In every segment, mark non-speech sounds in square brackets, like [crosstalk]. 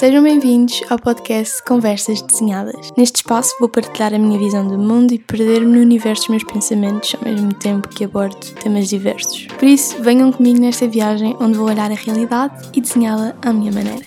Sejam bem-vindos ao podcast Conversas Desenhadas. Neste espaço vou partilhar a minha visão do mundo e perder-me no universo dos meus pensamentos ao mesmo tempo que abordo temas diversos. Por isso, venham comigo nesta viagem onde vou olhar a realidade e desenhá-la à minha maneira.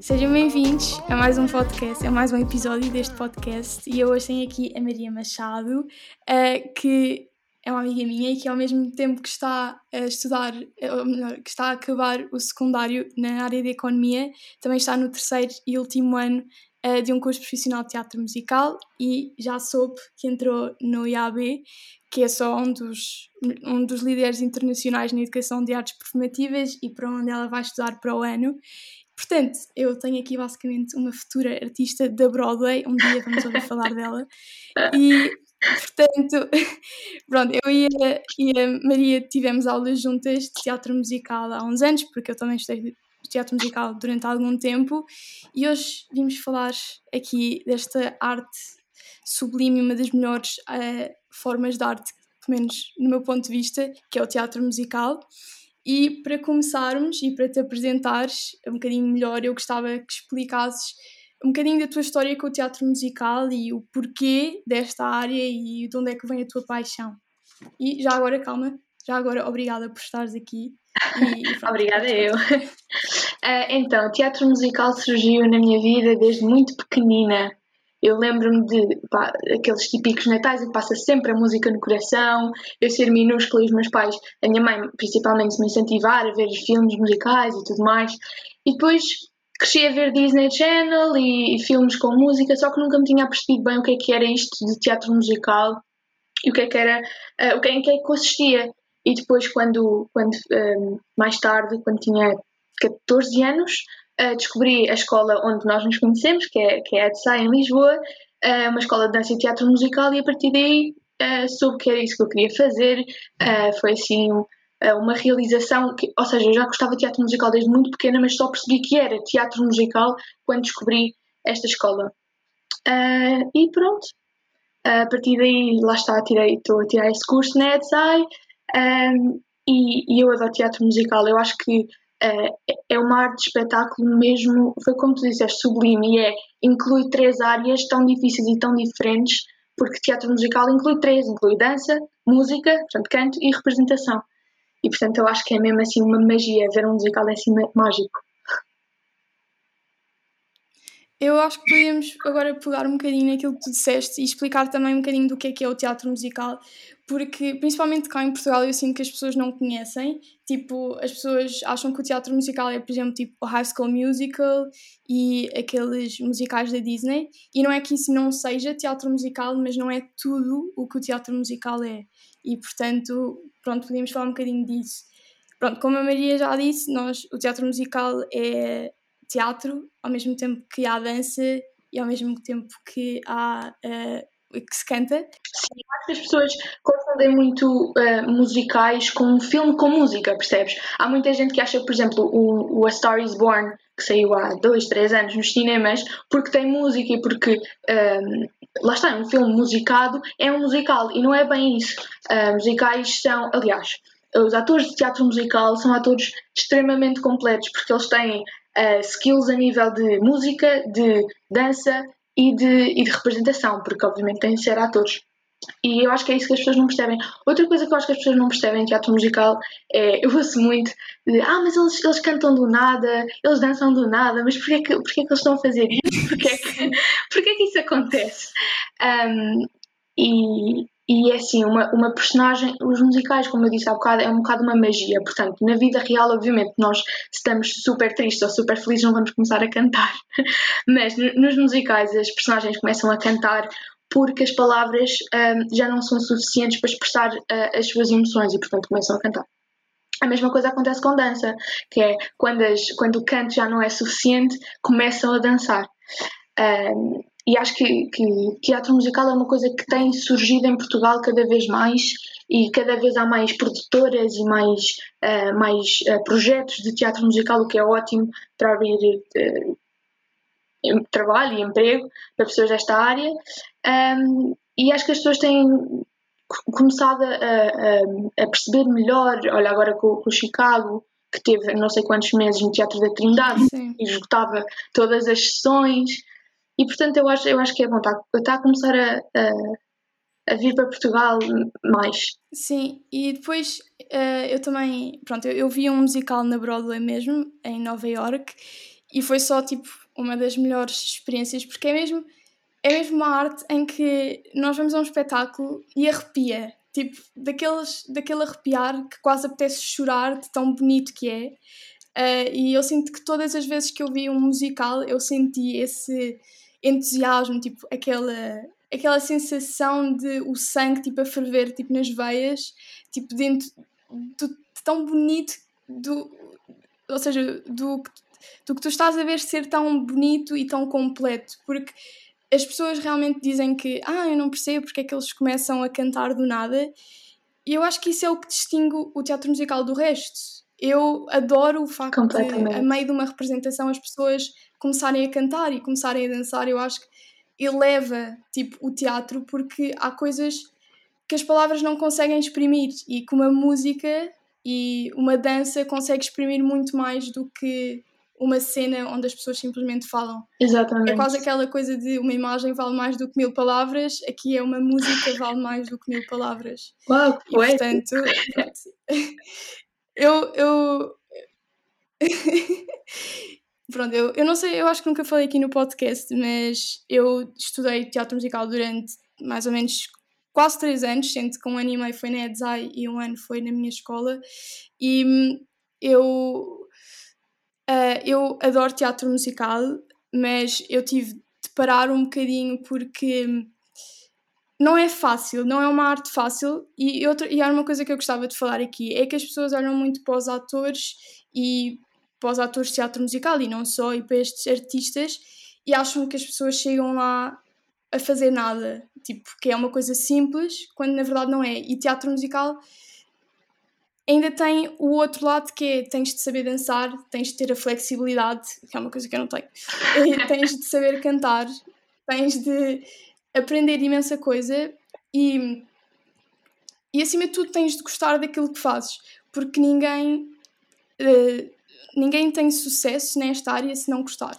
Sejam bem-vindos a mais um podcast, a mais um episódio deste podcast e eu hoje tenho aqui a Maria Machado, uh, que é uma amiga minha e que ao mesmo tempo que está a estudar, ou melhor, que está a acabar o secundário na área de economia, também está no terceiro e último ano uh, de um curso profissional de teatro musical e já soube que entrou no IAB, que é só um dos, um dos líderes internacionais na educação de artes performativas e para onde ela vai estudar para o ano. Portanto, eu tenho aqui basicamente uma futura artista da Broadway, um dia vamos ouvir falar dela. [laughs] E Portanto, [laughs] pronto, eu e a, e a, Maria tivemos aulas juntas de teatro musical há uns anos, porque eu também estudei teatro musical durante algum tempo, e hoje vimos falar aqui desta arte sublime, uma das melhores uh, formas de arte, pelo menos no meu ponto de vista, que é o teatro musical. E para começarmos e para te apresentares um bocadinho melhor, eu gostava que explicasses um bocadinho da tua história com o teatro musical e o porquê desta área e de onde é que vem a tua paixão. E já agora, calma, já agora, obrigada por estares aqui. E, obrigada eu. Uh, então, o teatro musical surgiu na minha vida desde muito pequenina. Eu lembro-me de pá, aqueles típicos natais em que passa sempre a música no coração, eu ser minúscula e os meus pais, a minha mãe principalmente, me incentivar a ver os filmes musicais e tudo mais. E depois cresci a ver Disney Channel e, e, filmes com música, só que nunca me tinha percebido bem o que é que era isto de teatro musical e o que é que era, uh, o que é que, é que consistia. E depois, quando, quando um, mais tarde, quando tinha 14 anos, uh, descobri a escola onde nós nos conhecemos, que é, que é a ETSA em Lisboa, uh, uma escola de dança e teatro musical, e a partir daí soube que era isso que eu queria fazer. foi assim uma realização, que, ou seja, eu já gostava de teatro musical desde muito pequena, mas só percebi que era teatro musical quando descobri esta escola. Uh, e pronto, a partir daí, lá está, tirei, estou a tirar esse curso na EDSAI um, e, e, eu adoro teatro musical. Eu acho que uh, é uma arte de espetáculo mesmo, foi como tu disseste, sublime, e é, inclui três áreas tão difíceis e tão diferentes, porque teatro musical inclui três, inclui dança, música, portanto canto e representação. E portanto eu acho que é mesmo assim uma magia ver um musical é assim mágico. Eu acho que podíamos agora pegar um bocadinho naquilo que tu disseste e explicar também um bocadinho do que é que é o teatro musical, porque principalmente cá em Portugal eu sinto que as pessoas não conhecem. Tipo, as pessoas acham que o teatro musical é, por exemplo, tipo o High School Musical e aqueles musicais da Disney, e não é que isso não seja teatro musical, mas não é tudo o que o teatro musical é. E portanto, pronto, podíamos falar um bocadinho disso. Pronto, como a Maria já disse, nós, o teatro musical é teatro, ao mesmo tempo que há dança e ao mesmo tempo que há uh, que se canta. Sim, acho que as pessoas confundem muito uh, musicais com um filme com música, percebes? Há muita gente que acha, por exemplo, o, o A Star is Born, que saiu há dois, três anos nos cinemas, porque tem música e porque um, ehm, lá está, é um filme musicado, é um musical e não é bem isso. Uh, musicais são, aliás, os atores de teatro musical são atores extremamente completos porque eles têm uh, skills a nível de música, de dança e de, e de representação, porque obviamente têm de ser atores. E eu acho que é isso que as pessoas não percebem. Outra coisa que eu acho que as pessoas não percebem em teatro musical é, [laughs] eu ouço muito de, ah, mas eles, eles cantam do nada, eles dançam do nada, mas porquê que, porquê que eles estão a fazer isso? Porquê que, [laughs] porquê que isso acontece? Um, e, e é assim, uma, uma personagem, os musicais, como eu disse há bocado, é um bocado uma magia. Portanto, na vida real, obviamente, nós estamos super tristes ou super felizes, não vamos começar a cantar. [laughs] Mas nos musicais, as personagens começam a cantar porque as palavras um, já não são suficientes para expressar uh, as suas emoções e, portanto, começam a cantar. A mesma coisa acontece com dança, que é quando, as, quando o canto já não é suficiente, começam a dançar. Um, e acho que, que teatro musical é uma coisa que tem surgido em Portugal cada vez mais e cada vez há mais produtoras e mais, uh, mais uh, projetos de teatro musical, o que é ótimo para abrir uh, trabalho e emprego para pessoas desta área. Um, e acho que as pessoas têm começado a, a, a perceber melhor, olha agora com, com o Chicago, que teve não sei quantos meses no Teatro da Trindade Sim. e esgotava todas as sessões. E portanto eu acho, eu acho que é bom, está, está a começar a, a, a vir para Portugal mais. Sim, e depois uh, eu também, pronto, eu, eu vi um musical na Broadway mesmo, em Nova York, e foi só tipo uma das melhores experiências, porque é mesmo, é mesmo uma arte em que nós vamos a um espetáculo e arrepia, tipo, daqueles, daquele arrepiar que quase apetece chorar de tão bonito que é. Uh, e eu sinto que todas as vezes que eu vi um musical eu senti esse entusiasmo, tipo, aquela, aquela sensação de o sangue tipo, a ferver tipo, nas veias, tipo, dentro do, de tão bonito, do, ou seja, do, do que tu estás a ver ser tão bonito e tão completo, porque as pessoas realmente dizem que ah, eu não percebo porque é que eles começam a cantar do nada, e eu acho que isso é o que distingue o teatro musical do resto. Eu adoro o facto de, a meio de uma representação, as pessoas começarem a cantar e começarem a dançar. Eu acho que eleva tipo, o teatro porque há coisas que as palavras não conseguem exprimir e que uma música e uma dança consegue exprimir muito mais do que uma cena onde as pessoas simplesmente falam. Exatamente. É quase aquela coisa de uma imagem vale mais do que mil palavras, aqui é uma música vale mais do que mil palavras. Uau, e, portanto, [laughs] eu, eu [laughs] Pronto, eu, eu não sei, eu acho que nunca falei aqui no podcast, mas eu estudei teatro musical durante mais ou menos quase três anos, sendo que um ano e meio foi na EDSAI e um ano foi na minha escola. E hum, eu, uh, eu adoro teatro musical, mas eu tive de parar um bocadinho porque hum, não é fácil, não é uma arte fácil. E, outra, e há uma coisa que eu gostava de falar aqui: é que as pessoas olham muito para os atores e para os atores de teatro musical e não só, e para estes artistas, e acham que as pessoas chegam lá a fazer nada, tipo, que é uma coisa simples, quando na verdade não é. E teatro musical ainda tem o outro lado que é tens de saber dançar, tens de ter a flexibilidade, que é uma coisa que eu não tenho, [laughs] tens de saber cantar, tens de aprender imensa coisa e, e acima de tudo tens de gostar daquilo que fazes, porque ninguém. Uh, ninguém tem sucesso nesta área se não gostar.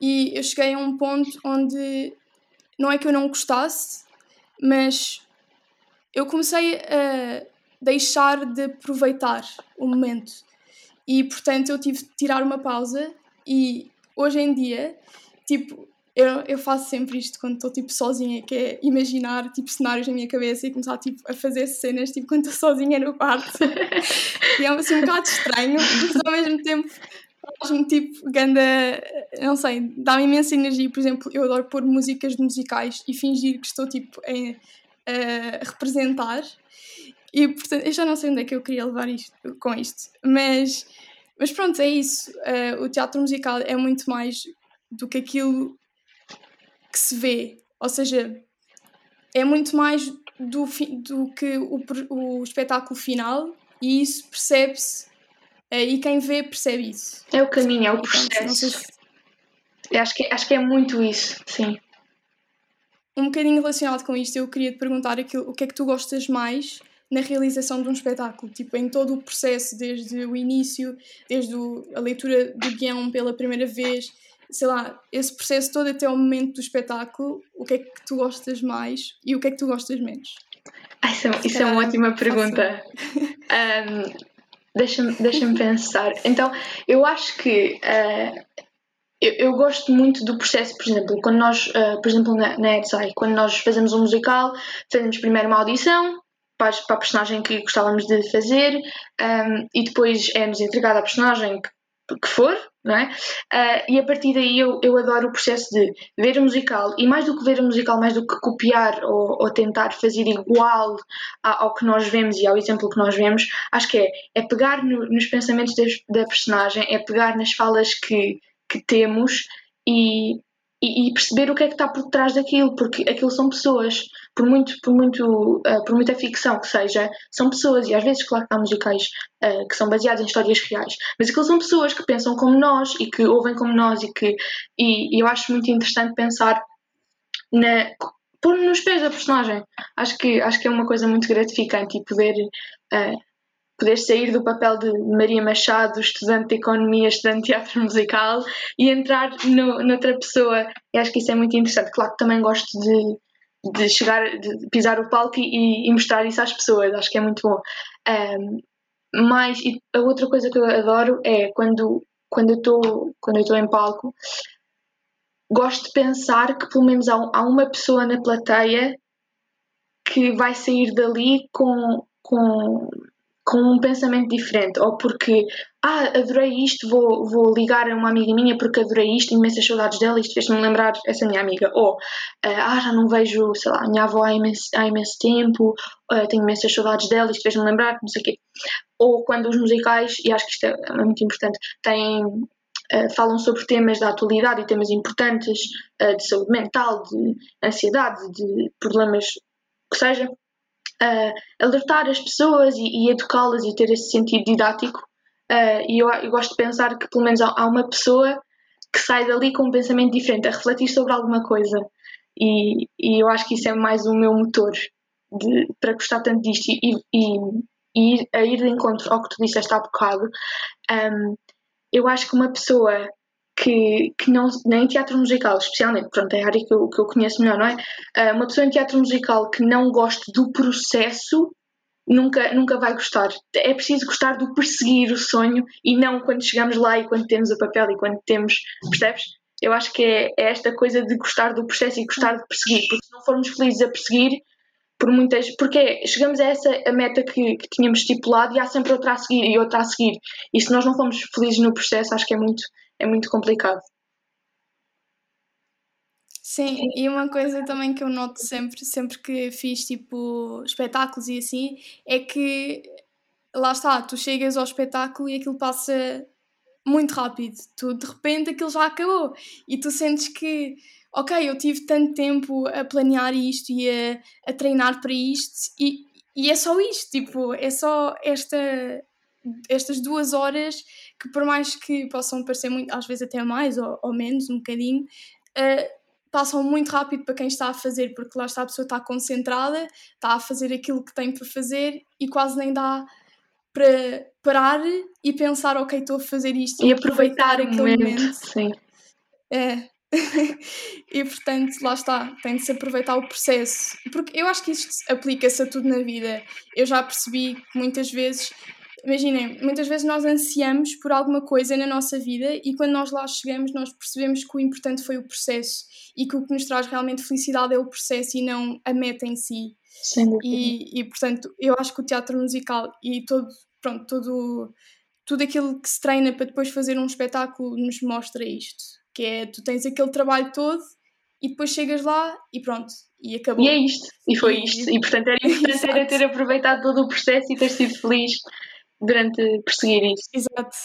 E eu cheguei a um ponto onde não é que eu não gostasse, mas eu comecei a deixar de aproveitar o momento. E portanto eu tive de tirar uma pausa e hoje em dia, tipo, eu, eu faço sempre isto quando estou tipo sozinha, que é imaginar tipo cenários na minha cabeça e começar tipo a fazer cenas tipo quando estou sozinha no quarto. [laughs] e é assim um bocado estranho, mas ao mesmo tempo faz-me tipo ganda, não sei, dá-me imensa energia. Por exemplo, eu adoro pôr músicas de musicais e fingir que estou tipo a representar. E portanto, eu já não sei onde é que eu queria levar isto, com isto, mas, mas pronto, é isso. Uh, o teatro musical é muito mais do que aquilo que se vê. Ou seja, é muito mais do, do que o, o espetáculo final e isso percebe-se uh, e quem vê percebe isso. É o caminho, é o processo. Se... acho, que, acho que é muito isso, sim. Um bocadinho relacionado com isto, eu queria te perguntar aquilo, o que é que tu gostas mais na realização de um espetáculo, tipo em todo o processo, desde o início, desde o, a leitura do guião pela primeira vez, sei lá, esse processo todo até ao momento do espetáculo, o que é que tu gostas mais e o que é que tu gostas menos? Ah, isso, é, isso é uma ótima pergunta. [laughs] um, Deixa-me deixa pensar. Então, eu acho que uh, eu, eu, gosto muito do processo, por exemplo, quando nós, uh, por exemplo, na, na EDSAI, quando nós fazemos um musical, fazemos primeiro uma audição para, para a personagem que gostávamos de fazer um, e depois é-nos entregada a personagem que que for, não é? Uh, e a partir daí eu, eu adoro o processo de ver o musical e mais do que ver o musical, mais do que copiar ou, ou tentar fazer igual ao, ao que nós vemos e ao exemplo que nós vemos, acho que é, é pegar no, nos pensamentos da personagem, é pegar nas falas que, que temos e, e, e, perceber o que é que está por trás daquilo, porque aquilo são pessoas, por muito, por muito, uh, por muita ficção que seja, são pessoas, e às vezes, claro que há musicais uh, que são baseados em histórias reais, mas aquilo são pessoas que pensam como nós e que ouvem como nós e que e, e eu acho muito interessante pensar na pôr nos pés da personagem. Acho que, acho que é uma coisa muito gratificante e poder uh, poder sair do papel de Maria Machado, estudante de economia, estudante de teatro musical e entrar no, noutra pessoa. E acho que isso é muito interessante. Claro que também gosto de, de chegar, de pisar o palco e, e mostrar isso às pessoas. Acho que é muito bom. Um, mas a outra coisa que eu adoro é quando quando eu estou em palco gosto de pensar que pelo menos há, há uma pessoa na plateia que vai sair dali com, com com um pensamento diferente, ou porque, ah, adorei isto, vou, vou ligar a uma amiga minha porque adorei isto, imensas saudades dela, isto fez-me lembrar essa minha amiga, ou, ah, já não vejo, sei lá, minha avó há imenso, há imenso tempo, uh, tenho imensas saudades dela, isto fez-me lembrar, não sei o quê. Ou quando os musicais, e acho que isto é, é muito importante, têm Uh, falam sobre temas da atualidade e temas importantes de saúde mental, de ansiedade, de problemas que seja, uh, alertar as pessoas e, e educá-las e ter esse sentido didático. Uh, e eu, eu, gosto de pensar que pelo menos há, há, uma pessoa que sai dali com um pensamento diferente, a refletir sobre alguma coisa. E, e eu acho que isso é mais o meu motor de, para gostar tanto disto e, e, e ir, a ir de encontro ao que tu disseste há bocado. Um, eu acho que uma pessoa que, que não, nem teatro musical, especialmente, pronto, é a área que eu, que eu conheço melhor, não é? Uh, uma pessoa em teatro musical que não goste do processo nunca, nunca vai gostar. É preciso gostar do perseguir o sonho e não quando chegamos lá e quando temos o papel e quando temos, percebes? Eu acho que é, é esta coisa de gostar do processo e gostar de perseguir, porque se não formos felizes a perseguir, por muitas. Porque chegamos a essa a meta que, que tínhamos estipulado e há sempre outra a seguir e outra a seguir. E se nós não formos felizes no processo, acho que é muito, é muito complicado. Sim, e uma coisa também que eu noto sempre, sempre que fiz tipo espetáculos e assim, é que lá está, tu chegas ao espetáculo e aquilo passa muito rápido. Tu de repente aquilo já acabou e tu sentes que, ok, eu tive tanto tempo a planear isto e a, a treinar para isto e, e é só isto, tipo, é só esta estas duas horas que por mais que possam parecer muito, às vezes até mais ou, ou menos, um bocadinho, uh, passam muito rápido para quem está a fazer, porque lá está a pessoa está concentrada, está a fazer aquilo que tem para fazer e quase nem dá para parar e pensar, ok, estou a fazer isto e aproveitar, aproveitar aquele momento. momento. Sim. É. [laughs] e portanto, lá está, tem de se aproveitar o processo. Porque eu acho que isto aplica-se a tudo na vida. Eu já percebi que muitas vezes imaginem, muitas vezes nós ansiamos por alguma coisa na nossa vida e quando nós lá chegamos nós percebemos que o importante foi o processo e que o que nos traz realmente felicidade é o processo e não a meta em si. E, e portanto, eu acho que o teatro musical e todo, pronto, todo, tudo aquilo que se treina para depois fazer um espetáculo nos mostra isto. Que é, tu tens aquele trabalho todo e depois chegas lá e pronto, e acabou. E é isto, e foi isto. E portanto era [laughs] importante era ter aproveitado todo o processo e ter sido feliz durante perseguir isso. Exato.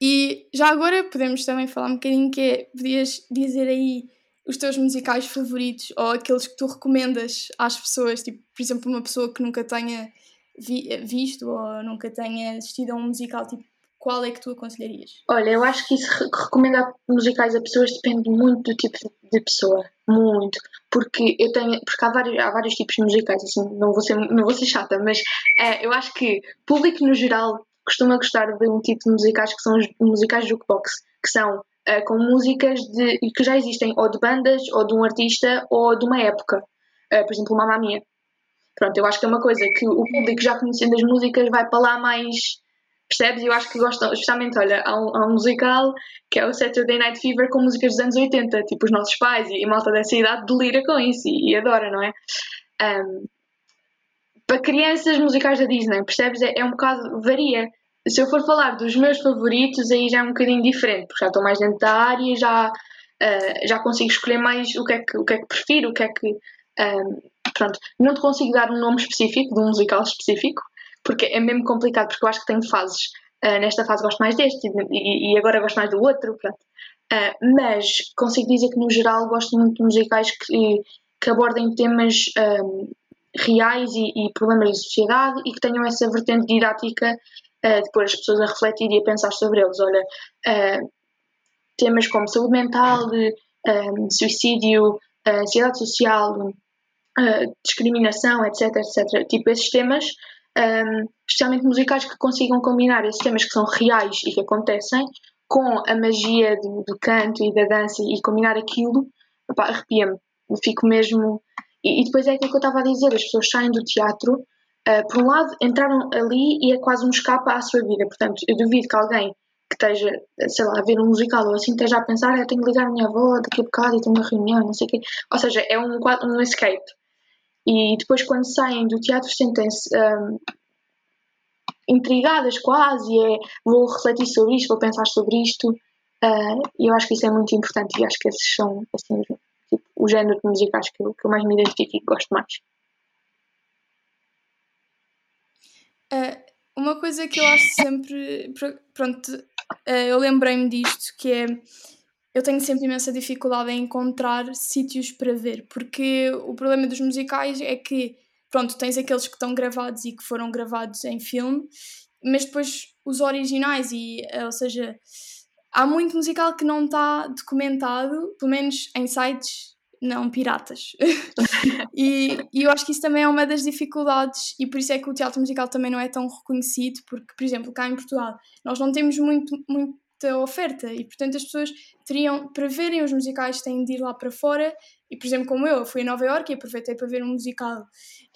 E já agora podemos também falar um bocadinho que é, podias dizer aí os teus musicais favoritos ou aqueles que tu recomendas às pessoas, tipo, por exemplo, uma pessoa que nunca tenha vi visto ou nunca tenha assistido a um musical, tipo, qual é que tu aconselharias? Olha, eu acho que isso recomendar musicais a pessoas depende muito do tipo de pessoa, muito, porque eu tenho, porque há vários, há vários tipos de musicais, assim, não vou ser, não vou ser chata, mas é, eu acho que público no geral costuma gostar de um tipo de musicais que são os musicais jukebox, que são é, com músicas de, que já existem ou de bandas, ou de um artista, ou de uma época, é, por exemplo, Mamma Mia. Pronto, eu acho que é uma coisa que o público já conhecendo as músicas vai para lá mais Percebes? Eu acho que gostam, especialmente, olha, há um, há um, musical que é o Saturday Night Fever com músicas dos anos 80, tipo os nossos pais e, a malta dessa idade delira com isso e, e adora, não é? Um, para crianças, musicais da Disney, percebes? É, é, um bocado, varia. Se eu for falar dos meus favoritos, aí já é um bocadinho diferente, porque já estou mais dentro da área, já, uh, já consigo escolher mais o que é que, o que, é que prefiro, o que é que. Um, pronto, não te consigo dar um nome específico, de um musical específico, porque é mesmo complicado, porque eu acho que tenho fases. Uh, nesta fase gosto mais deste e, e, agora gosto mais do outro, uh, mas consigo dizer que no geral gosto muito de musicais que, que abordem temas um, reais e, e, problemas da sociedade e que tenham essa vertente didática uh, de pôr as pessoas a refletir e a pensar sobre eles. Olha, temas como saúde mental, um, suicídio, ansiedade social, discriminação, etc, etc. Tipo, esses temas um, especialmente musicais que consigam combinar esses temas que são reais e que acontecem com a magia do, do canto e da dança e combinar aquilo, arrepia-me. Fico mesmo. E, e, depois é aquilo que eu estava a dizer: as pessoas saem do teatro, uh, por um lado, entraram ali e é quase um escape à sua vida. Portanto, eu duvido que alguém que esteja, sei lá, a ver um musical ou assim, esteja a pensar: eu tenho que ligar a minha avó daqui a bocado e tenho uma reunião, não sei o quê. Ou seja, é um, um escape. E depois, quando saem do teatro, sentem-se um, intrigadas quase, é, vou refletir sobre isto, vou pensar sobre isto. Uh, e eu acho que isso é muito importante e acho que esses são assim, tipo, o género de musicais que eu, que eu mais me identifico e gosto mais. Uh, uma coisa que eu acho sempre. Pronto, uh, eu lembrei-me disto, que é eu tenho sempre imensa dificuldade em encontrar sítios para ver, porque o problema dos musicais é que, pronto, tens aqueles que estão gravados e que foram gravados em filme, mas depois os originais, e, eh, ou seja, há muito musical que não está documentado, pelo menos em sites não piratas. [laughs] e, e, eu acho que isso também é uma das dificuldades, e por isso é que o teatro musical também não é tão reconhecido, porque, por exemplo, cá em Portugal, nós não temos muito, muito muita oferta e, portanto, as pessoas teriam, para verem os musicais, têm de ir lá para fora. E, por exemplo, como eu, eu fui a Nova Iorque e aproveitei para ver um musical,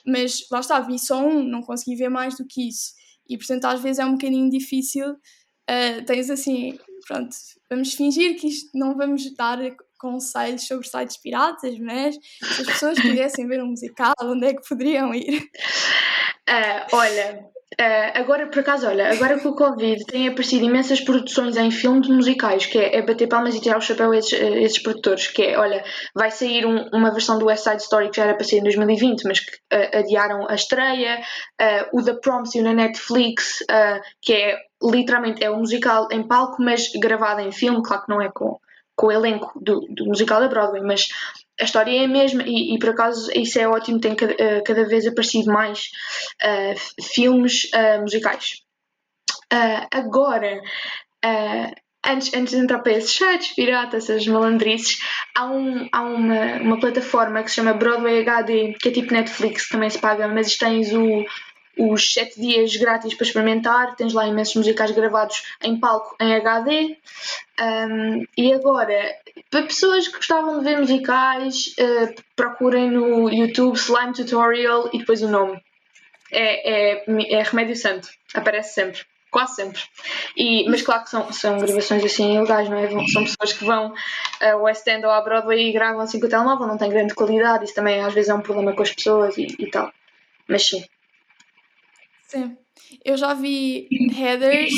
mas lá está, vi só um, não consegui ver mais do que isso. E, portanto, às vezes é um bocadinho difícil. Uh, tens assim, pronto, vamos fingir que isto não vamos dar conselhos sobre sites piratas, mas se as pessoas quisessem ver um musical, onde é que poderiam ir? Uh, [laughs] olha, Uh, agora, por acaso, olha, agora com o Covid têm aparecido imensas produções em filmes musicais, que é, é bater palmas e tirar o chapéu a esses, a esses produtores, que é, olha, vai sair um, uma versão do West Side Story que já era para sair em 2020, mas que uh, adiaram a estreia, uh, o The Proms na Netflix, que é literalmente é um musical em palco, mas gravado em filme, claro que não é com, com o elenco do, do musical da Broadway, mas a história é a mesma e, e, por acaso isso é ótimo, tem cada, uh, cada vez aparecido mais uh, filmes uh, musicais. agora, antes, antes de entrar para esses sites piratas, essas malandrices, há, um, há uma, uma plataforma que se chama Broadway HD, que é tipo Netflix, também se paga, mas tens o, os 7 dias grátis para experimentar, tens lá imensos musicais gravados em palco em HD. Um, e agora, para pessoas que gostavam de ver musicais, uh, procurem no YouTube Slime Tutorial e depois o nome. É, é, é Remédio Santo, aparece sempre quase sempre. E, mas claro que são, são gravações assim ilegais, não é? São pessoas que vão ao West End ou à Broadway e gravam assim com o telemóvel, não tem grande qualidade, isso também às vezes é um problema com as pessoas e, e tal. Mas sim, Sim. Eu já vi headers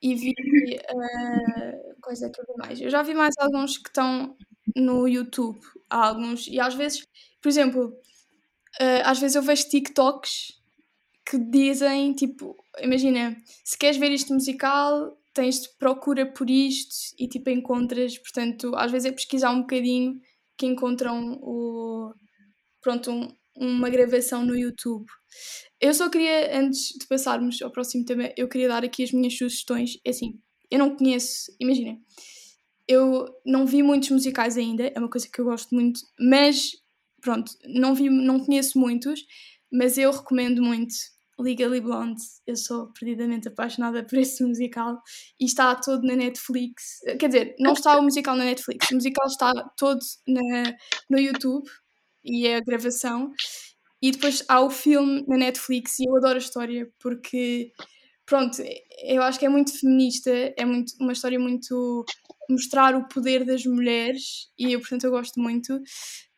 e vi. Uh, coisa que eu vi mais. Eu já vi mais alguns que estão no YouTube. Há alguns. E às vezes, por exemplo, uh, às vezes eu vejo TikToks que dizem tipo: imagina, se queres ver isto musical, tens de procura por isto e tipo encontras. Portanto, às vezes é pesquisar um bocadinho que encontram o. Pronto, um, uma gravação no YouTube. Eu só queria, antes de passarmos ao próximo tema, eu queria dar aqui as minhas sugestões. É assim, eu não conheço, imagina, eu não vi muitos musicais ainda, é uma coisa que eu gosto muito, mas pronto, não vi, não conheço muitos, mas eu recomendo muito Legally Blonde. Eu sou perdidamente apaixonada por esse musical e está todo na Netflix. Quer dizer, não está o musical na Netflix, o musical está todo na, no YouTube e é a gravação. E depois há o filme na Netflix e eu adoro a história porque, pronto, eu acho que é muito feminista, é muito, uma história muito mostrar o poder das mulheres e eu, portanto, eu gosto muito.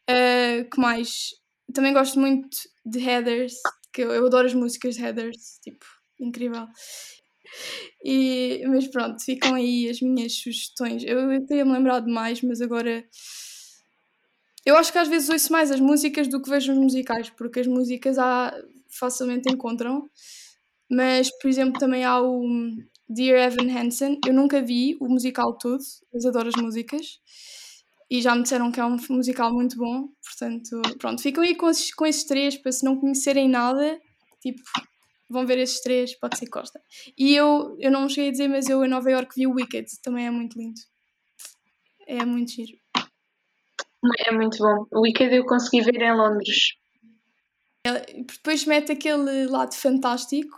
Uh, que mais? Também gosto muito de Heathers, que eu, eu adoro as músicas de Heathers, tipo, incrível. E, mas pronto, ficam aí as minhas sugestões. Eu, eu teria me lembrado mais, mas agora eu acho que às vezes ouço mais as músicas do que vejo os musicais, porque as músicas há, facilmente encontram. Mas, por exemplo, também há o Dear Evan Hansen. Eu nunca vi o musical todo, mas adoro as músicas. E já me disseram que é um musical muito bom. Portanto, pronto, ficam aí com esses, com esses três, para se não conhecerem nada, tipo, vão ver esses três, pode ser Costa. E eu, eu não cheguei a dizer, mas eu em Nova York vi o Wicked, também é muito lindo. É muito giro. É muito bom. O Wicked eu consegui ver em Londres. Depois mete aquele lado fantástico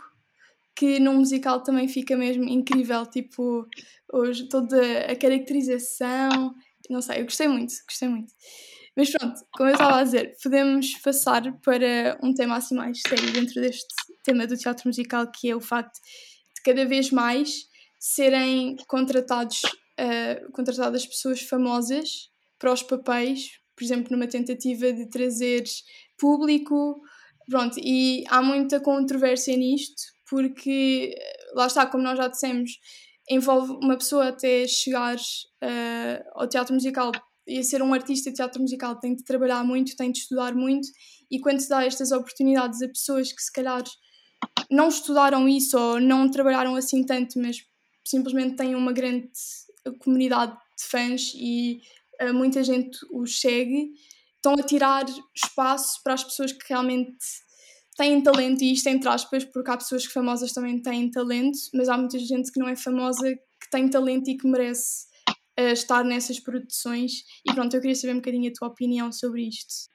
que num musical também fica mesmo incrível, tipo, hoje, toda a caracterização, não sei, eu gostei muito, gostei muito. Mas pronto, como eu estava a dizer, podemos passar para um tema assim mais sério dentro deste tema do teatro musical, que é o facto de cada vez mais serem contratados, uh, contratadas pessoas famosas para os papéis, por exemplo, numa tentativa de trazer público, pronto, e há muita controvérsia nisto, porque lá está, como nós já dissemos, envolve uma pessoa até chegar uh, ao teatro musical. E ser um artista de teatro musical tem de trabalhar muito, tem de estudar muito e quando se dá estas oportunidades a pessoas que se calhar não estudaram isso ou não trabalharam assim tanto, mas simplesmente têm uma grande comunidade de fãs e muita gente os segue, estão a tirar espaço para as pessoas que realmente têm talento, e isto entre aspas, porque há pessoas que famosas também têm talento, mas há muita gente que não é famosa que tem talento e que merece uh, estar nessas produções. E pronto, eu queria saber um bocadinho a tua opinião sobre isto.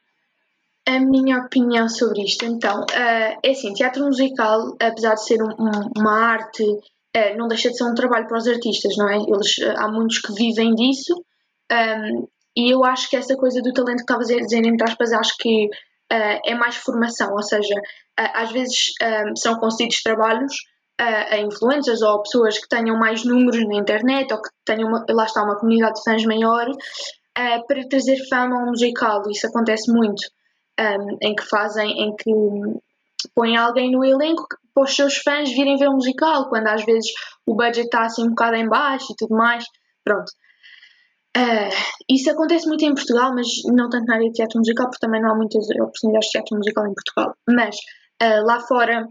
A minha opinião sobre isto, então, uh, é assim, teatro musical, apesar de ser um, um, uma arte, uh, não deixa de ser um trabalho para os artistas, não é? Eles, há muitos que vivem disso, um, e eu acho que essa coisa do talento que estavas a dizer, entre aspas, acho que uh, é mais formação, ou seja, uh, às vezes um, são concedidos trabalhos a influencers ou pessoas que tenham mais números na internet ou que tenham, uma, lá está, uma comunidade de fãs maior para trazer fama ao musical. Isso acontece muito, um, em que fazem, em que põem alguém no elenco para os seus fãs virem ver o musical, quando às vezes o budget está assim um bocado em baixo e tudo mais. Pronto. Uh, isso acontece muito em Portugal, mas não tanto na área de teatro musical, porque também não há muitas oportunidades de teatro musical em Portugal. Mas uh, lá fora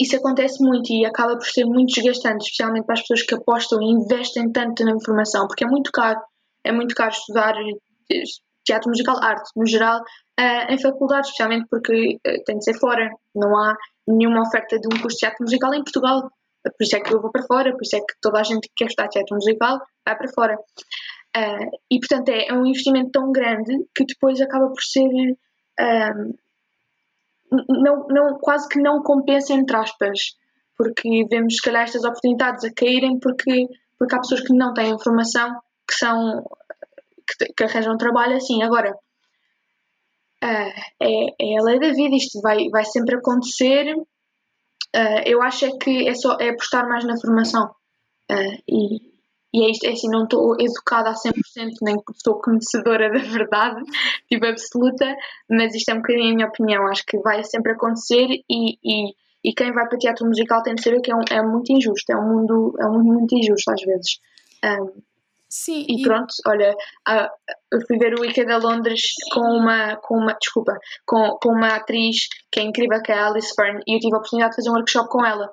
isso acontece muito e acaba por ser muito desgastante, especialmente para as pessoas que apostam e investem tanto na informação, porque é muito caro, é muito caro estudar teatro musical, arte no geral, uh, em faculdade, especialmente porque tem de ser fora, não há nenhuma oferta de um curso de teatro musical em Portugal. Por isso é que eu vou para fora, por isso é que toda a gente que quer estudar teatro musical vai para fora. Uh, e portanto é, é, um investimento tão grande que depois acaba por ser uh, não, não, quase que não compensa entre aspas, porque vemos se calhar estas oportunidades a caírem porque, porque há pessoas que não têm informação que são que, que arranjam trabalho assim. Agora uh, é, é a lei da vida, isto vai, vai sempre acontecer. eu acho é que é só é apostar mais na formação. e, e é isto, é assim, não estou educada a 100%, nem sou conhecedora da verdade, tipo, absoluta, mas isto é um bocadinho a minha opinião, acho que vai sempre acontecer e, e, e quem vai para teatro musical tem de saber que é, um, é muito injusto, é um mundo, é um mundo muito injusto às vezes. Um, Sim, e, e, pronto, olha, eu fui ver o Wicked a Londres com uma, com uma, desculpa, com, com uma atriz que é incrível, que é a Alice Fern, e eu tive a oportunidade de fazer um workshop com ela.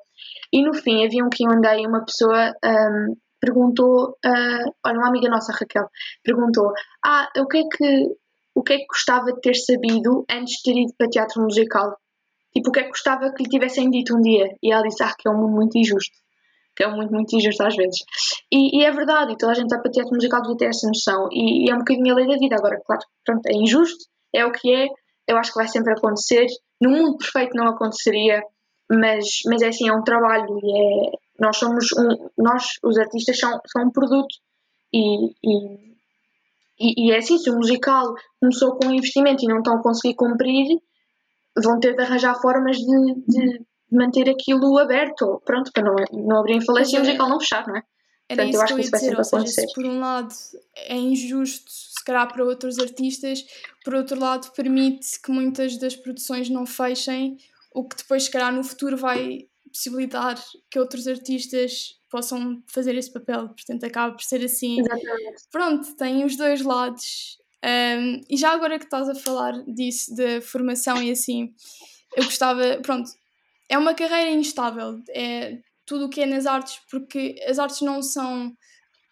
E no fim havia um Q&A e uma pessoa um, perguntou, uh, olha, uma amiga nossa, Raquel, perguntou, ah, o que é que, o que é que gostava de ter sabido antes de ter ido para teatro musical? Tipo, o que é que gostava que lhe tivessem dito um dia? E ela disse, ah, que é um mundo muito injusto. Que é um mundo muito injusto às vezes. E, e é verdade, e toda a gente vai para teatro musical devia ter essa noção. E, e é um bocadinho a lei da vida. Agora, claro, pronto, é injusto, é o que é, eu acho que vai sempre acontecer. No mundo perfeito não aconteceria, mas, mas é assim, é um trabalho e é, nós somos um, nós, os artistas, são, são um produto e, e, e, é assim, se o musical começou com um investimento e não estão a conseguir cumprir, vão ter de arranjar formas de, de manter aquilo aberto, pronto, para não, não abrir falência e o musical não fechar, não é? Era Portanto, isso eu acho que, isso vai dizer, sempre acontecer. Seja, por um lado é injusto, se calhar para outros artistas, por outro lado permite que muitas das produções não fechem, o que depois, se calhar, no futuro vai possibilitar que outros artistas possam fazer esse papel, portanto acaba por ser assim. Exatamente. Pronto, tem os dois lados. Um, e já agora que estás a falar disso, da formação e assim, eu gostava, pronto, é uma carreira instável, é tudo o que é nas artes, porque as artes não são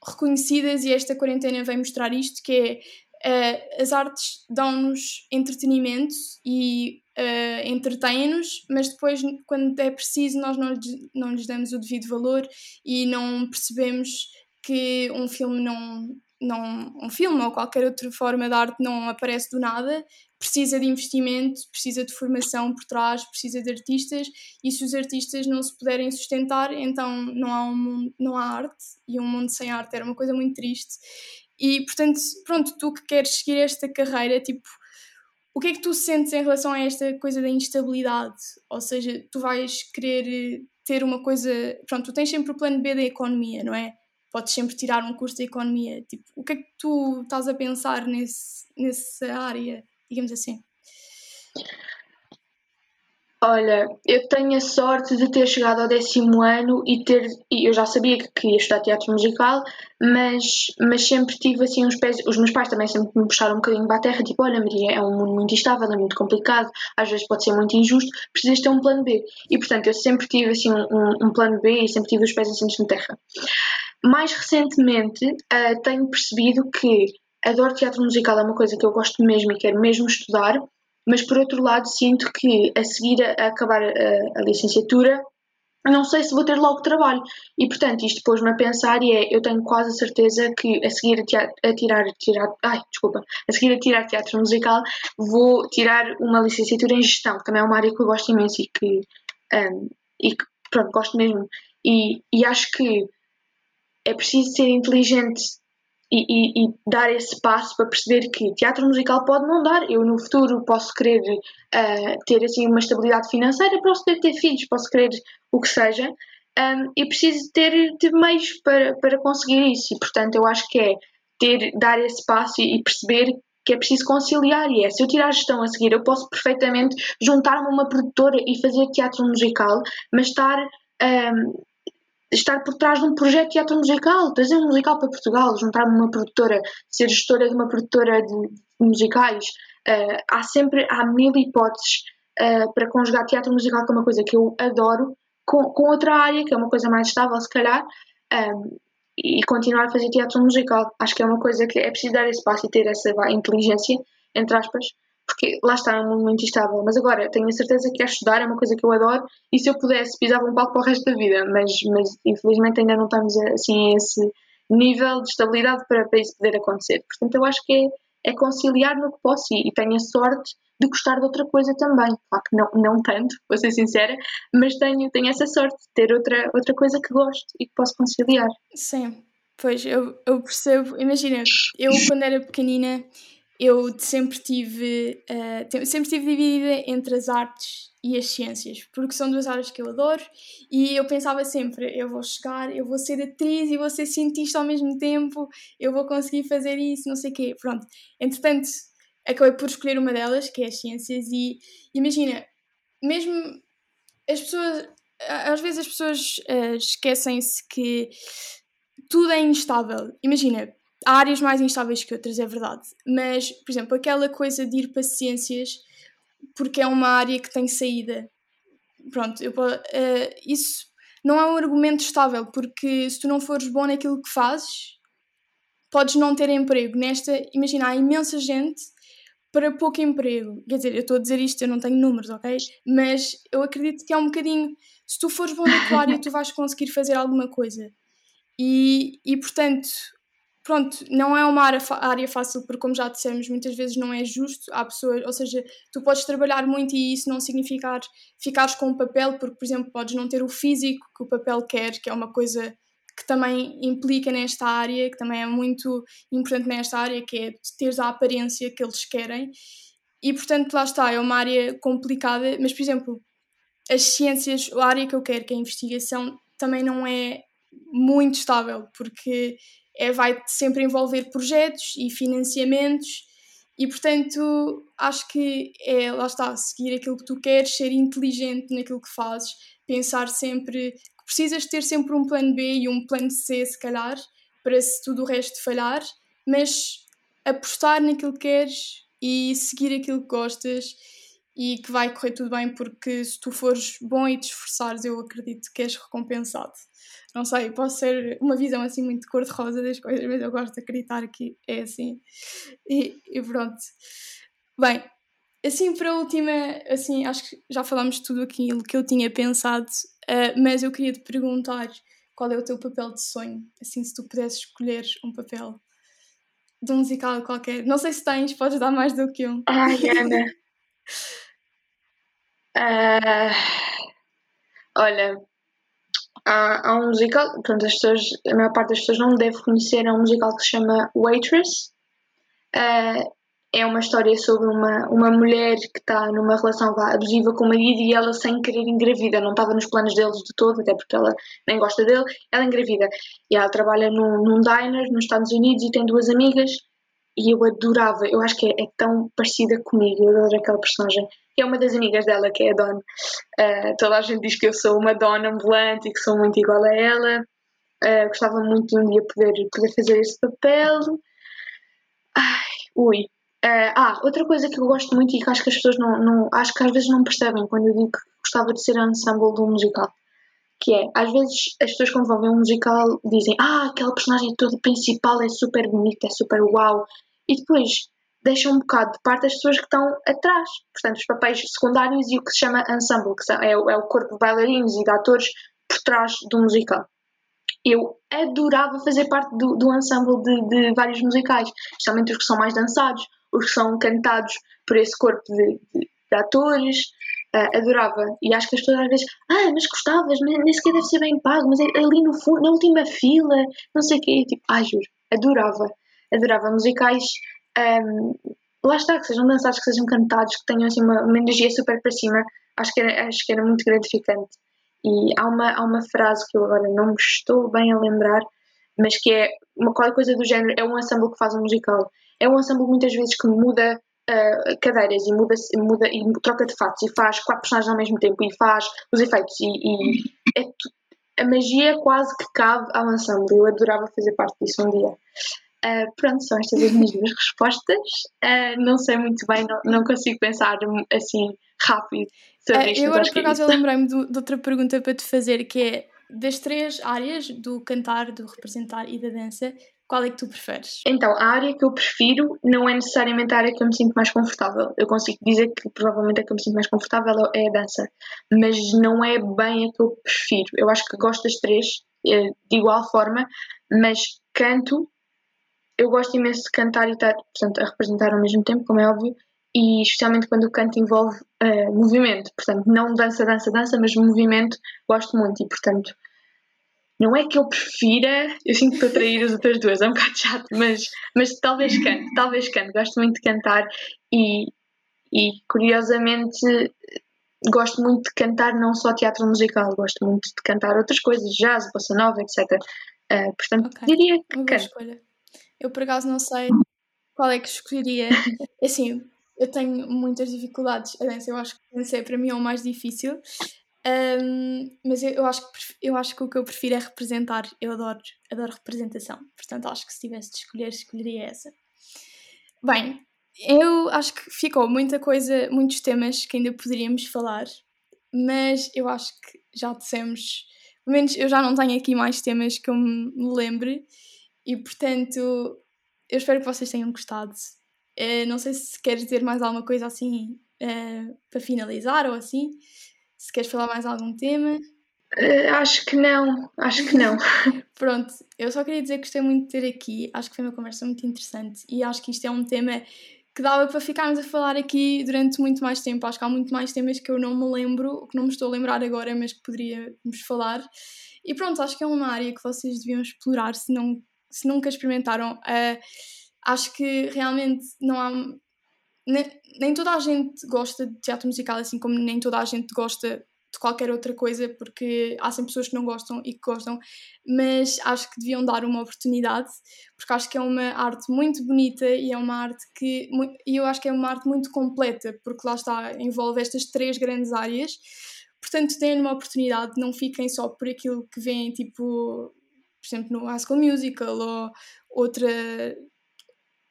reconhecidas e esta quarentena vem mostrar isto, que é uh, as artes dão-nos entretenimento e uh, entretém-nos, mas depois, quando é preciso, nós não, não lhes damos o devido valor e não percebemos que um filme não, não um filme ou qualquer outra forma de arte não aparece do nada, precisa de investimento, precisa de formação por trás, precisa de artistas, e se os artistas não se puderem sustentar, então não há, um mundo, não há arte, e um mundo sem arte era uma coisa muito triste. E portanto, pronto, tu que queres seguir esta carreira, tipo, o que é que tu sentes em relação a esta coisa da instabilidade? Ou seja, tu vais querer ter uma coisa. Pronto, tu tens sempre o plano B da economia, não é? Podes sempre tirar um curso de economia. Tipo, o que é que tu estás a pensar nesse, nessa área? digamos assim? Olha, eu tenho a sorte de ter chegado ao décimo ano e ter. E eu já sabia que queria estudar teatro musical, mas, mas sempre tive assim uns pés. Os meus pais também sempre me puxaram um bocadinho para a terra, tipo: olha, Maria, é um mundo muito instável, é muito complicado, às vezes pode ser muito injusto, precisas ter um plano B. E portanto, eu sempre tive assim um, um plano B e sempre tive os pés assim na terra. Mais recentemente, uh, tenho percebido que adoro teatro musical, é uma coisa que eu gosto mesmo e quero mesmo estudar, mas por outro lado sinto que a seguir a, acabar a, a, licenciatura não sei se vou ter logo trabalho. E portanto isto pôs-me a pensar e é, eu tenho quase a certeza que a seguir a, teatro, a tirar, tirar ai, desculpa, a seguir a tirar teatro musical vou tirar uma licenciatura em gestão, que também é uma área que eu gosto imenso e que, um, e que pronto, gosto mesmo. E, e acho que é preciso ser inteligente e, e, e, dar esse passo para perceber que teatro musical pode não dar. Eu no futuro posso querer uh, ter assim uma estabilidade financeira, posso querer ter filhos, posso querer o que seja, um, e preciso ter, meios para, para conseguir isso. E portanto eu acho que é ter, dar esse passo e, e perceber que é preciso conciliar e é, se eu tirar a gestão a seguir, eu posso perfeitamente juntar-me a uma produtora e fazer teatro musical, mas estar um, estar por trás de um projeto de teatro musical, trazer um musical para Portugal, juntar-me uma produtora, ser gestora de uma produtora de, musicais. Uh, há sempre, há mil hipóteses uh, para conjugar teatro musical, que é uma coisa que eu adoro, com, com outra área, que é uma coisa mais estável, se calhar, um, ehm, e continuar a fazer teatro musical. Acho que é uma coisa que é preciso dar esse passo e ter essa inteligência, entre aspas, porque lá está, é um muito instável. Mas agora, tenho a certeza que a estudar é uma coisa que eu adoro e se eu pudesse pisava um palco para o resto da vida, mas, mas infelizmente ainda não estamos assim a esse nível de estabilidade para, para isso poder acontecer. Portanto, eu acho que é, é conciliar no que posso e, e tenho a sorte de gostar de outra coisa também. Claro que não, não tanto, [laughs] vou ser sincera, mas tenho, tenho essa sorte de ter outra, outra coisa que gosto e que posso conciliar. Sim, pois eu, eu percebo. Imagina, eu quando era pequenina eu sempre tive, uh, sempre tive dividida entre as artes e as ciências, porque são duas áreas que eu adoro e eu pensava sempre, eu vou chegar, eu vou ser atriz e vou ser cientista ao mesmo tempo, eu vou conseguir fazer isso, não sei o quê, pronto. Entretanto, acabei por escolher uma delas, que é as ciências, e imagina, mesmo as pessoas, às vezes as pessoas uh, esquecem-se que tudo é instável. Imagina, há áreas mais instáveis que outras, é verdade. Mas, por exemplo, aquela coisa de ir para ciências, porque é uma área que tem saída. Pronto, eu, uh, isso não é um argumento estável, porque se tu não fores bom naquilo que fazes, podes não ter emprego. Nesta, imagina, há imensa gente para pouco emprego. Quer dizer, eu estou a dizer isto, eu não tenho números, ok? Mas eu acredito que é um bocadinho. Se tu fores bom na tua área, tu vais conseguir fazer alguma coisa. E, e portanto, pronto, não é uma área, área fácil, porque como já dissemos, muitas vezes não é justo. Há pessoas, ou seja, tu podes trabalhar muito e isso não significar ficares com o papel, porque, por exemplo, podes não ter o físico que o papel quer, que é uma coisa que também implica nesta área, que também é muito importante nesta área, que é teres a aparência que eles querem. E, portanto, lá está, é uma área complicada, mas, por exemplo, as ciências, a área que eu quero, que é a investigação, também não é muito estável, porque é, vai sempre envolver projetos e financiamentos e portanto acho que é lá está seguir aquilo que tu queres ser inteligente naquilo que fazes pensar sempre que precisas ter sempre um plano B e um plano C se calhar para se tudo o resto falhar mas apostar naquilo que queres e seguir aquilo que gostas e que vai correr tudo bem porque se tu fores bom e te esforçares eu acredito que és recompensado não sei, posso ser uma visão assim muito cor-de-rosa das coisas, mas eu gosto de acreditar que é assim. E, e, pronto. Bem, assim para a última, assim, acho que já falámos tudo aquilo que eu tinha pensado, uh, mas eu queria te perguntar qual é o teu papel de sonho, assim, se tu pudesses escolher um papel. de um musical qualquer. Não sei se tens, podes dar mais do que um. Ai, Ana. uh, [laughs] olha, há, há um musical, pronto, as pessoas, a maior parte das pessoas não deve conhecer, é um musical que se chama Waitress. Uh, é uma história sobre uma, uma mulher que está numa relação abusiva com o marido e ela sem querer engravida, não estava nos planos deles de todo, até porque ela nem gosta dele, ela engravida. E ela trabalha num, num diner nos Estados Unidos e tem duas amigas e eu adorava, eu acho que é, é, tão parecida comigo, eu adoro aquela personagem, que é uma das amigas dela, que é a Dawn. Uh, toda a gente diz que eu sou uma Dawn ambulante e que sou muito igual a ela. Uh, gostava muito de um dia poder, poder fazer esse papel. Ai, ui, Uh, ah, outra coisa que eu gosto muito e que acho que as pessoas não, não, acho que às vezes não percebem quando eu digo que gostava de ser ensemble de um musical, que é, às vezes as pessoas quando vão ver um musical dizem, ah, aquela personagem toda principal é super bonita, é super uau, e depois deixam um bocado de parte as pessoas que estão atrás, portanto os papéis secundários e o que se chama ensemble, que é, é o corpo de bailarinos e de atores por trás do musical eu adorava fazer parte do, do ensemble de, de, vários musicais, especialmente os que são mais dançados, os que são cantados por esse corpo de, de, de atores. Uh, adorava. E acho que as pessoas às vezes, ah, mas gostavas, mas nem sequer deve ser bem pago, mas é ali no fundo, na última fila, não sei o quê. Tipo, ah, juro, adorava. Adorava musicais. Um, lá está, que sejam dançados, que sejam cantados, que tenham assim uma, uma energia super para cima. Acho que, era, acho que era muito gratificante. E há uma, há uma frase que eu agora não me estou bem a lembrar, mas que é uma qualquer coisa do género, é um ensemble que faz um musical. É um ensemble muitas vezes que muda uh, cadeiras e muda, muda e troca de fatos e faz quatro personagens ao mesmo tempo e faz os efeitos e, e é a magia quase que cabe ao ensemble. Eu adorava fazer parte disso um dia. Uh, pronto, são estas as minhas duas respostas. Uh, não sei muito bem, não, não consigo pensar assim rápido sobre isto. Uh, eu agora, por acaso, eu lembrei-me de, de outra pergunta para te fazer, que é das três áreas, do cantar, do representar e da dança, qual é que tu preferes? Então, a área que eu prefiro não é necessariamente a área que eu me sinto mais confortável. Eu consigo dizer que provavelmente a que eu me sinto mais confortável é a dança, mas não é bem a que eu prefiro. Eu acho que gosto das três eh, de igual forma, mas canto, eu gosto imenso de cantar e estar, portanto, a representar ao mesmo tempo, como é óbvio, e especialmente quando o canto envolve uh, movimento, portanto, não dança, dança, dança, mas movimento, gosto muito e, portanto, não é que eu prefira, eu sinto que estou a trair as outras duas, é um bocado chato, mas, mas talvez cante, talvez cante, gosto muito de cantar e, e curiosamente gosto muito de cantar não só teatro musical, gosto muito de cantar outras coisas, jazz, bossa nova, etc. Uh, eh, portanto, okay. diria que canto. Eu por acaso não sei qual é que escolheria. assim, eu tenho muitas dificuldades. A dança, eu acho que a dança para mim é o mais difícil. Um, mas eu, eu, acho que, eu acho que o que eu prefiro é representar. Eu adoro, adoro representação. Portanto, acho que se tivesse de escolher, escolheria essa. Bem, eu acho que ficou muita coisa, muitos temas que ainda poderíamos falar, mas eu acho que já dissemos. Pelo menos eu já não tenho aqui mais temas que eu me lembre, e portanto eu espero que vocês tenham gostado. Uh, não sei se queres dizer mais alguma coisa assim uh, para finalizar ou assim. Se queres falar mais algum tema? Uh, acho que não, acho que não. [laughs] [laughs] Pronto, eu só queria dizer que gostei muito de ter aqui, acho que foi uma conversa muito interessante e acho que isto é um tema que dava para ficarmos a falar aqui durante muito mais tempo. Acho que há muito mais temas que eu não me lembro, que não me estou a lembrar agora, mas que poderíamos falar. E pronto, acho que é uma área que vocês deviam explorar se, não, se nunca experimentaram. Uh, acho que realmente não há nem, nem toda a gente gosta de teatro musical, assim como nem toda a gente gosta de qualquer outra coisa, porque há sempre pessoas que não gostam e que gostam, mas acho que deviam dar uma oportunidade, porque acho que é uma arte muito bonita e é uma arte que. E eu acho que é uma arte muito completa, porque lá está, envolve estas três grandes áreas. Portanto, deem uma oportunidade, não fiquem só por aquilo que vêm, tipo, por exemplo, no High School Musical ou outra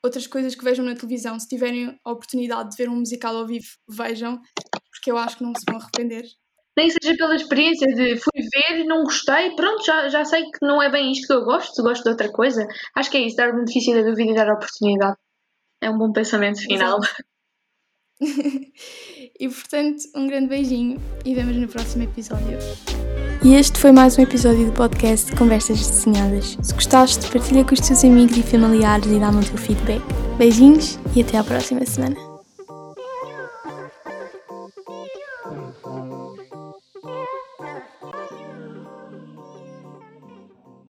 outras coisas que vejam na televisão, se tiverem a oportunidade de ver um musical ao vivo, vejam, porque eu acho que não se vão arrepender. Nem seja pela experiência de fui ver, não gostei, pronto, já, já sei que não é bem isto que eu gosto, gosto de outra coisa. Acho que é isso, dar o benefício da dúvida e dar a oportunidade. É um bom pensamento final. [laughs] e portanto, um grande beijinho e vemos no próximo episódio. E este foi mais um episódio do podcast Conversas Desenhadas. Se gostaste, partilha com os teus amigos e familiares e dá-me o teu feedback. Beijinhos e até à próxima semana.